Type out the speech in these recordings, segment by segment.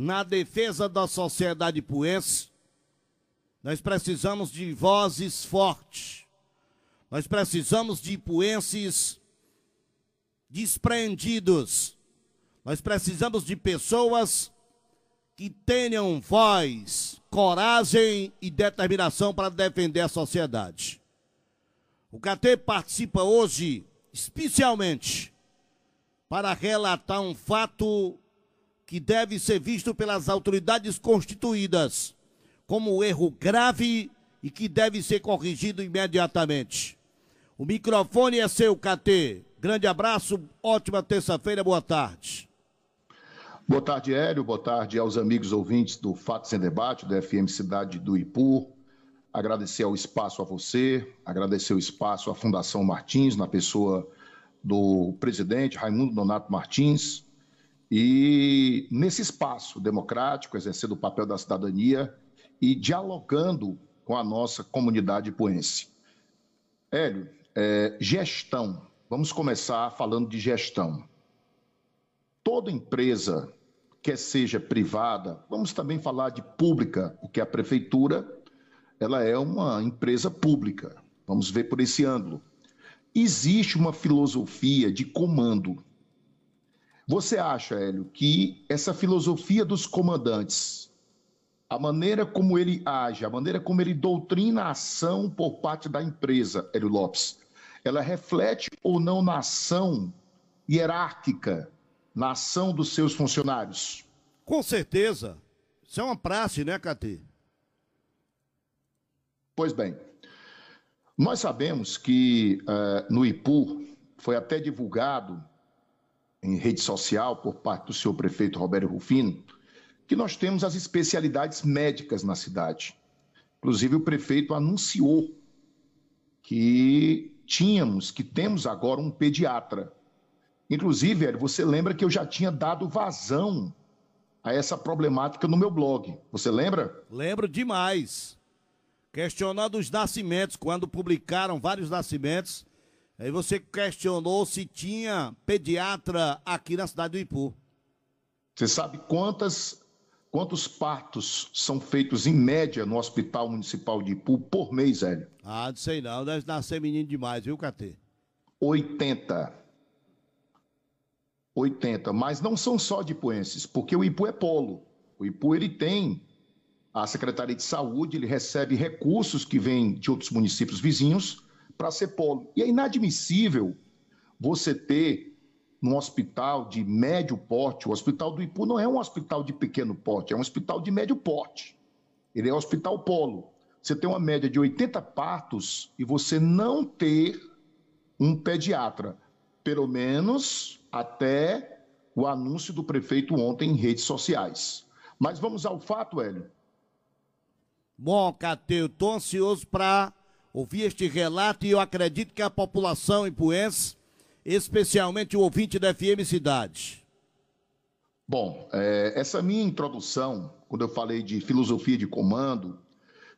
na defesa da sociedade puense, nós precisamos de vozes fortes. Nós precisamos de ipuenses despreendidos. Nós precisamos de pessoas que tenham voz, coragem e determinação para defender a sociedade. O CAT participa hoje especialmente para relatar um fato que deve ser visto pelas autoridades constituídas como um erro grave e que deve ser corrigido imediatamente. O microfone é seu, KT. Grande abraço, ótima terça-feira, boa tarde. Boa tarde, Hélio. Boa tarde aos amigos ouvintes do Fatos em Debate, do FM Cidade do Ipu. Agradecer ao espaço a você, agradecer o espaço à Fundação Martins, na pessoa do presidente Raimundo Donato Martins. E nesse espaço democrático, exercendo o papel da cidadania e dialogando com a nossa comunidade poense. Hélio, é, gestão. Vamos começar falando de gestão. Toda empresa, quer seja privada, vamos também falar de pública, porque a prefeitura ela é uma empresa pública. Vamos ver por esse ângulo. Existe uma filosofia de comando. Você acha, Hélio, que essa filosofia dos comandantes, a maneira como ele age, a maneira como ele doutrina a ação por parte da empresa, Hélio Lopes, ela reflete ou não na ação hierárquica, na ação dos seus funcionários? Com certeza. Isso é uma praxe, né, Cati? Pois bem, nós sabemos que uh, no IPU foi até divulgado em rede social por parte do senhor prefeito Roberto Rufino que nós temos as especialidades médicas na cidade. Inclusive o prefeito anunciou que tínhamos, que temos agora um pediatra. Inclusive, você lembra que eu já tinha dado vazão a essa problemática no meu blog. Você lembra? Lembro demais questionando os nascimentos, quando publicaram vários nascimentos, aí você questionou se tinha pediatra aqui na cidade do Ipu. Você sabe quantas, quantos partos são feitos em média no Hospital Municipal de Ipu por mês, Hélio? Ah, não sei não, deve nascer menino demais, viu, Catê? 80. 80, mas não são só de ipuenses, porque o Ipu é polo. O Ipu ele tem a Secretaria de Saúde ele recebe recursos que vêm de outros municípios vizinhos para ser polo. E é inadmissível você ter num hospital de médio porte, o Hospital do Ipu não é um hospital de pequeno porte, é um hospital de médio porte. Ele é um hospital polo. Você tem uma média de 80 partos e você não ter um pediatra, pelo menos até o anúncio do prefeito ontem em redes sociais. Mas vamos ao fato, Hélio. Bom, Cateu, estou ansioso para ouvir este relato e eu acredito que a população impuense, especialmente o ouvinte da FM Cidade. Bom, é, essa minha introdução, quando eu falei de filosofia de comando,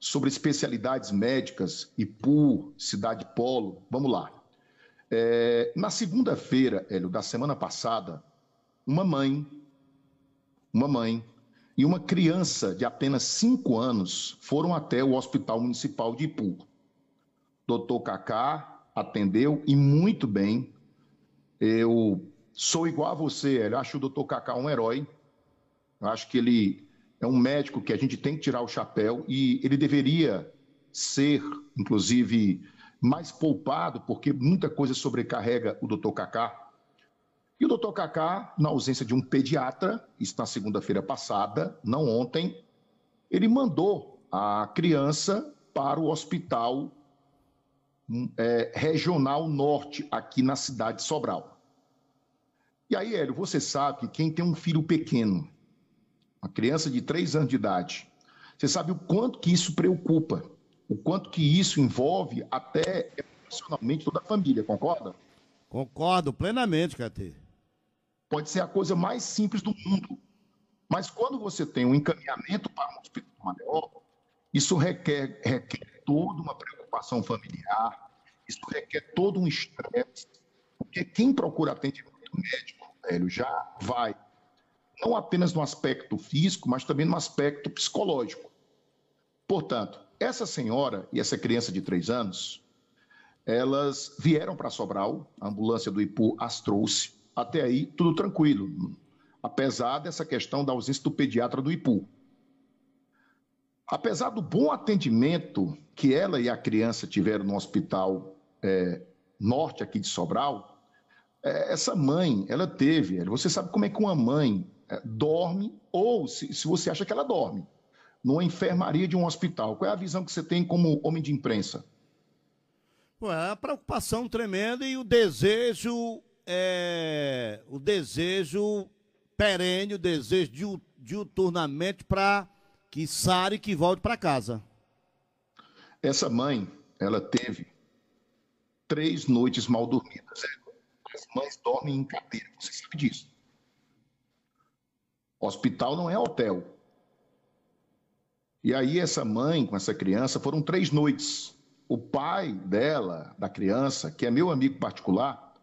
sobre especialidades médicas, IPU, Cidade Polo, vamos lá. É, na segunda-feira, Hélio, da semana passada, uma mãe, uma mãe e uma criança de apenas 5 anos foram até o Hospital Municipal de Ipu. Doutor Cacá atendeu e muito bem. Eu sou igual a você, eu acho o doutor Cacá um herói. Eu acho que ele é um médico que a gente tem que tirar o chapéu e ele deveria ser, inclusive, mais poupado, porque muita coisa sobrecarrega o doutor Cacá. E o doutor Cacá, na ausência de um pediatra, isso na segunda-feira passada, não ontem, ele mandou a criança para o hospital é, regional norte, aqui na cidade de Sobral. E aí, Hélio, você sabe que quem tem um filho pequeno, uma criança de três anos de idade, você sabe o quanto que isso preocupa, o quanto que isso envolve até emocionalmente toda a família, concorda? Concordo plenamente, Catê pode ser a coisa mais simples do mundo. Mas quando você tem um encaminhamento para um hospital maior, isso requer, requer toda uma preocupação familiar, isso requer todo um estresse, porque quem procura atendimento médico, velho, já vai não apenas no aspecto físico, mas também no aspecto psicológico. Portanto, essa senhora e essa criança de três anos, elas vieram para Sobral, a ambulância do Ipu as trouxe, até aí tudo tranquilo, apesar dessa questão da ausência do pediatra do Ipu. Apesar do bom atendimento que ela e a criança tiveram no hospital é, norte aqui de Sobral, é, essa mãe, ela teve, você sabe como é que uma mãe é, dorme, ou se, se você acha que ela dorme, numa enfermaria de um hospital. Qual é a visão que você tem como homem de imprensa? Ué, a preocupação tremenda e o desejo, é, o desejo perene, o desejo de, diuturnamente para que sare que volte para casa. Essa mãe, ela teve três noites mal dormidas. As mães dormem em cadeira, você sabe disso. Hospital não é hotel. E aí essa mãe com essa criança foram três noites. O pai dela, da criança, que é meu amigo particular,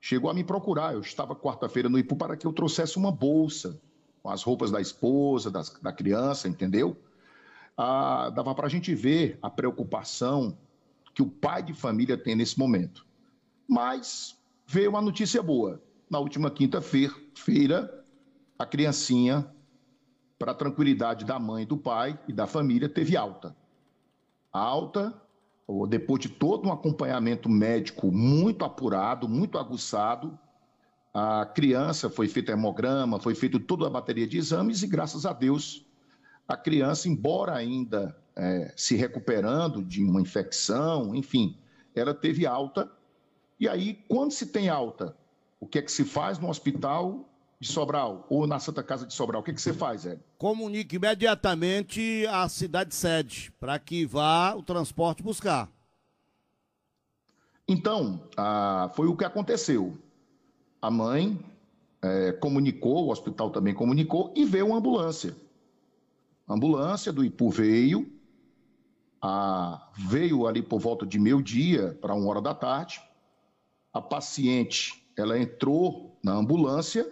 chegou a me procurar. Eu estava quarta-feira no Ipu para que eu trouxesse uma bolsa com as roupas da esposa, das, da criança, entendeu? Ah, dava para a gente ver a preocupação que o pai de família tem nesse momento. Mas veio uma notícia boa. Na última quinta-feira, a criancinha, para tranquilidade da mãe, do pai e da família, teve alta. Alta, depois de todo um acompanhamento médico muito apurado, muito aguçado, a criança foi feito hemograma, foi feito toda a bateria de exames e, graças a Deus, a criança, embora ainda é, se recuperando de uma infecção, enfim, ela teve alta. E aí, quando se tem alta, o que é que se faz no hospital de Sobral ou na Santa Casa de Sobral? O que é que você faz, Hélio? Comunique imediatamente a cidade sede para que vá o transporte buscar. Então, ah, foi o que aconteceu a mãe é, comunicou, o hospital também comunicou, e veio uma ambulância. Ambulância do Ipu veio, a, veio ali por volta de meio dia para uma hora da tarde. A paciente, ela entrou na ambulância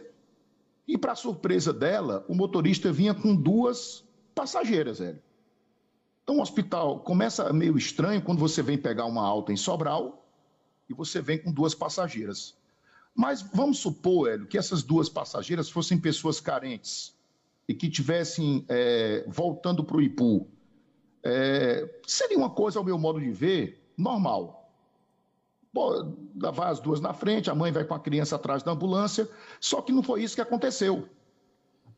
e, para surpresa dela, o motorista vinha com duas passageiras, velho. Então, o hospital começa meio estranho quando você vem pegar uma alta em Sobral e você vem com duas passageiras. Mas vamos supor, Hélio, que essas duas passageiras fossem pessoas carentes e que tivessem é, voltando para o Ipu. É, seria uma coisa, ao meu modo de ver, normal. Bom, vai as duas na frente, a mãe vai com a criança atrás da ambulância, só que não foi isso que aconteceu.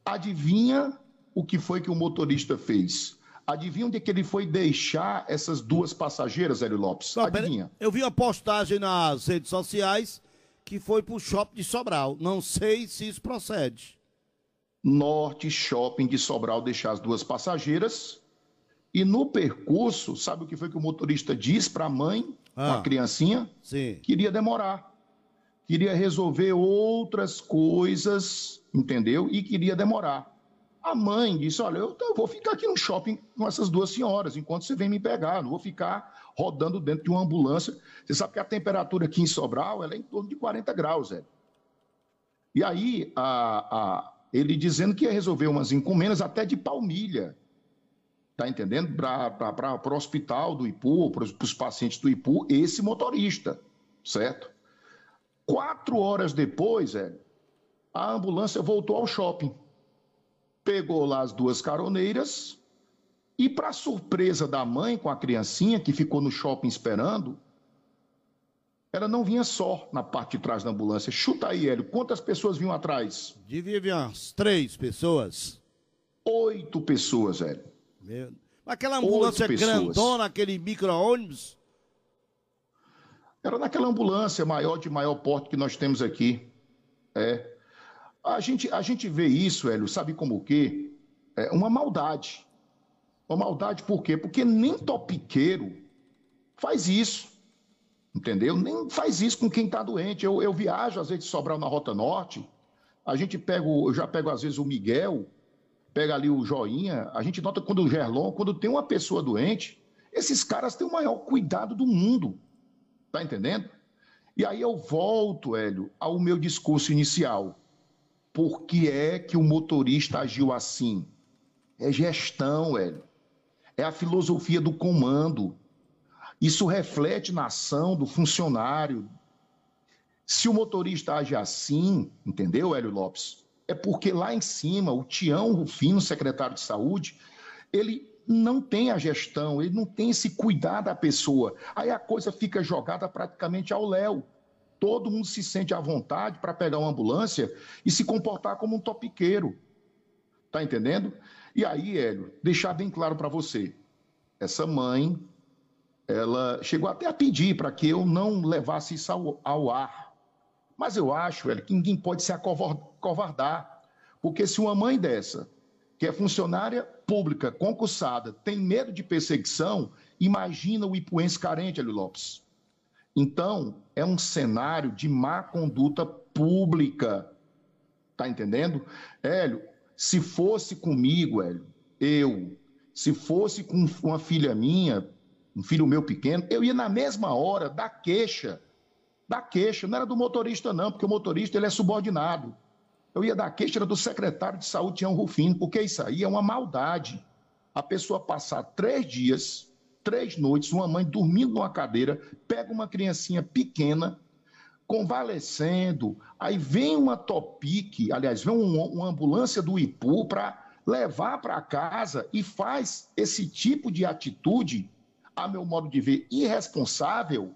Adivinha o que foi que o motorista fez? Adivinha onde é que ele foi deixar essas duas passageiras, Hélio Lopes? Não, Adivinha? Eu vi uma postagem nas redes sociais que foi para o shopping de Sobral. Não sei se isso procede. Norte Shopping de Sobral deixar as duas passageiras. E no percurso, sabe o que foi que o motorista disse para a mãe, ah, a criancinha? Sim. Queria demorar. Queria resolver outras coisas, entendeu? E queria demorar. A mãe disse: Olha, eu, eu, vou ficar aqui no shopping com essas duas senhoras enquanto você vem me pegar. Não vou ficar rodando dentro de uma ambulância. Você sabe que a temperatura aqui em Sobral é em torno de 40 graus, Zé. E aí, a, a, ele dizendo que ia resolver umas encomendas até de palmilha. Tá entendendo? Para o hospital do Ipu, para os pacientes do Ipu, esse motorista, certo? Quatro horas depois, é, a ambulância voltou ao shopping. Pegou lá as duas caroneiras e, para surpresa da mãe com a criancinha que ficou no shopping esperando, ela não vinha só na parte de trás da ambulância. Chuta aí, Hélio, quantas pessoas vinham atrás? Devia vir umas três pessoas. Oito pessoas, Hélio. Meu... Aquela ambulância grandona, aquele micro-ônibus? Era naquela ambulância maior de maior porte que nós temos aqui. É. A gente, a gente vê isso, Hélio, sabe como o quê? É uma maldade. Uma maldade por quê? Porque nem topiqueiro faz isso. Entendeu? Nem faz isso com quem está doente. Eu, eu viajo, às vezes, de Sobral na Rota Norte. A gente pega, eu já pego, às vezes, o Miguel, pega ali o Joinha. A gente nota quando o Gerlon, quando tem uma pessoa doente, esses caras têm o maior cuidado do mundo. Tá entendendo? E aí eu volto, Hélio, ao meu discurso inicial. por que é que o motorista agiu assim. É gestão, Hélio. É a filosofia do comando. Isso reflete na ação do funcionário. Se o motorista age assim, entendeu, Hélio Lopes? É porque lá em cima, o Tião Rufino, secretário de saúde, ele não tem a gestão, ele não tem esse cuidar da pessoa. Aí a coisa fica jogada praticamente ao léu. Todo mundo se sente à vontade para pegar uma ambulância e se comportar como um topiqueiro. Tá entendendo? E aí, Hélio, deixar bem claro para você. Essa mãe, ela chegou até a pedir para que eu não levasse isso ao, ao ar. Mas eu acho, Hélio, que ninguém pode se acovardar. Porque se uma mãe dessa, que é funcionária pública, concursada, tem medo de perseguição, imagina o ipuense carente, Hélio Lopes. Então, é um cenário de má conduta pública. Tá entendendo? Hélio, se fosse comigo, Hélio, eu, se fosse com uma filha minha, um filho meu pequeno, eu ia na mesma hora da queixa. Da queixa, não era do motorista, não, porque o motorista ele é subordinado. Eu ia dar queixa era do secretário de saúde, Tião Rufino, porque isso aí é uma maldade. A pessoa passar três dias três noites, uma mãe dormindo numa cadeira, pega uma criancinha pequena, convalescendo, aí vem uma Topic, aliás, vem um, uma ambulância do Ipu para levar para casa e faz esse tipo de atitude, a meu modo de ver, irresponsável,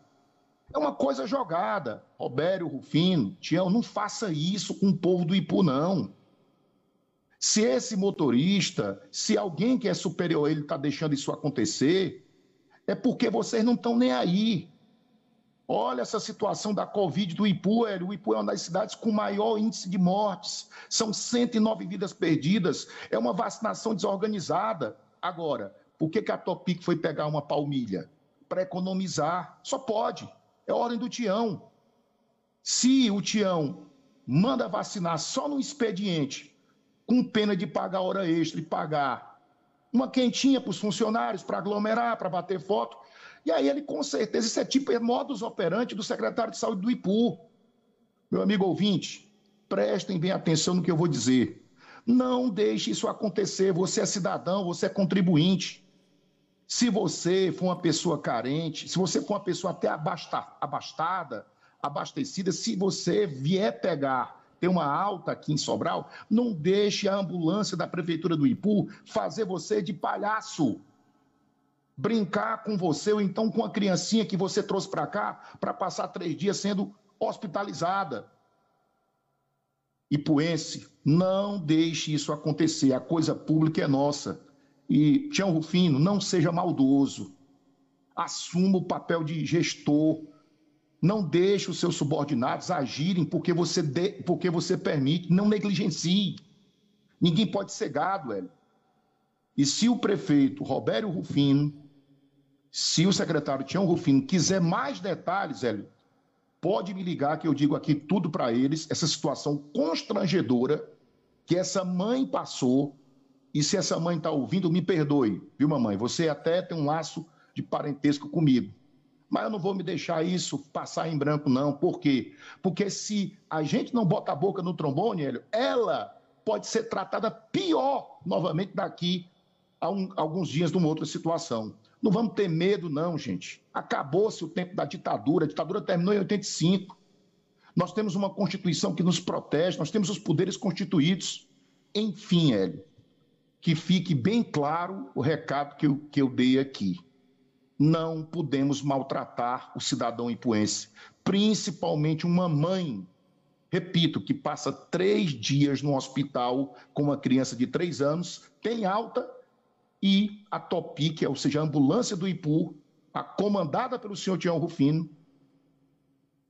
é uma coisa jogada. Robério, Rufino, Tião, não faça isso com o povo do Ipu, não. Se esse motorista, se alguém que é superior a ele está deixando isso acontecer, é porque vocês não estão nem aí. Olha essa situação da Covid do Ipu, o Ipu é uma das cidades com maior índice de mortes. São 109 vidas perdidas. É uma vacinação desorganizada. Agora, por que, que a Topic foi pegar uma palmilha? Para economizar. Só pode. É ordem do Tião. Se o Tião manda vacinar só no expediente, com pena de pagar hora extra e pagar uma quentinha para os funcionários, para aglomerar, para bater foto. E aí ele, com certeza, isso é tipo é modus operandi do secretário de saúde do IPU. Meu amigo ouvinte, prestem bem atenção no que eu vou dizer. Não deixe isso acontecer. Você é cidadão, você é contribuinte. Se você for uma pessoa carente, se você for uma pessoa até abastada, abastecida, se você vier pegar tem uma alta aqui em Sobral, não deixe a ambulância da Prefeitura do Ipu fazer você de palhaço. Brincar com você ou então com a criancinha que você trouxe para cá para passar três dias sendo hospitalizada. Ipuense, não deixe isso acontecer. A coisa pública é nossa. E, Tião Rufino, não seja maldoso. Assuma o papel de gestor não deixe os seus subordinados agirem porque você, de, porque você permite. Não negligencie. Ninguém pode ser gado, Hélio. E se o prefeito Robério Rufino, se o secretário Tião Rufino quiser mais detalhes, Hélio, pode me ligar que eu digo aqui tudo para eles, essa situação constrangedora que essa mãe passou. E se essa mãe está ouvindo, me perdoe, viu, mamãe? Você até tem um laço de parentesco comigo. Mas eu não vou me deixar isso passar em branco, não. Por quê? Porque se a gente não bota a boca no trombone, Hélio, ela pode ser tratada pior novamente daqui a um, alguns dias numa outra situação. Não vamos ter medo, não, gente. Acabou-se o tempo da ditadura. A ditadura terminou em 85. Nós temos uma Constituição que nos protege, nós temos os poderes constituídos. Enfim, Hélio, que fique bem claro o recado que eu, que eu dei aqui não podemos maltratar o cidadão ipuense, principalmente uma mãe, repito, que passa três dias no hospital com uma criança de três anos, tem alta e a Topic, ou seja, a ambulância do Ipu, a comandada pelo senhor Tião Rufino,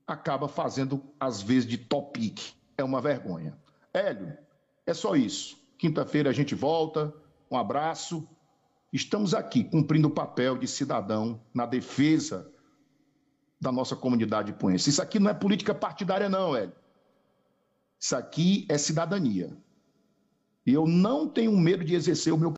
acaba fazendo às vezes de Topic. É uma vergonha. Hélio, é só isso. Quinta-feira a gente volta. Um abraço Estamos aqui cumprindo o papel de cidadão na defesa da nossa comunidade ipuense. Isso aqui não é política partidária, não, Hélio. Isso aqui é cidadania. E eu não tenho medo de exercer o meu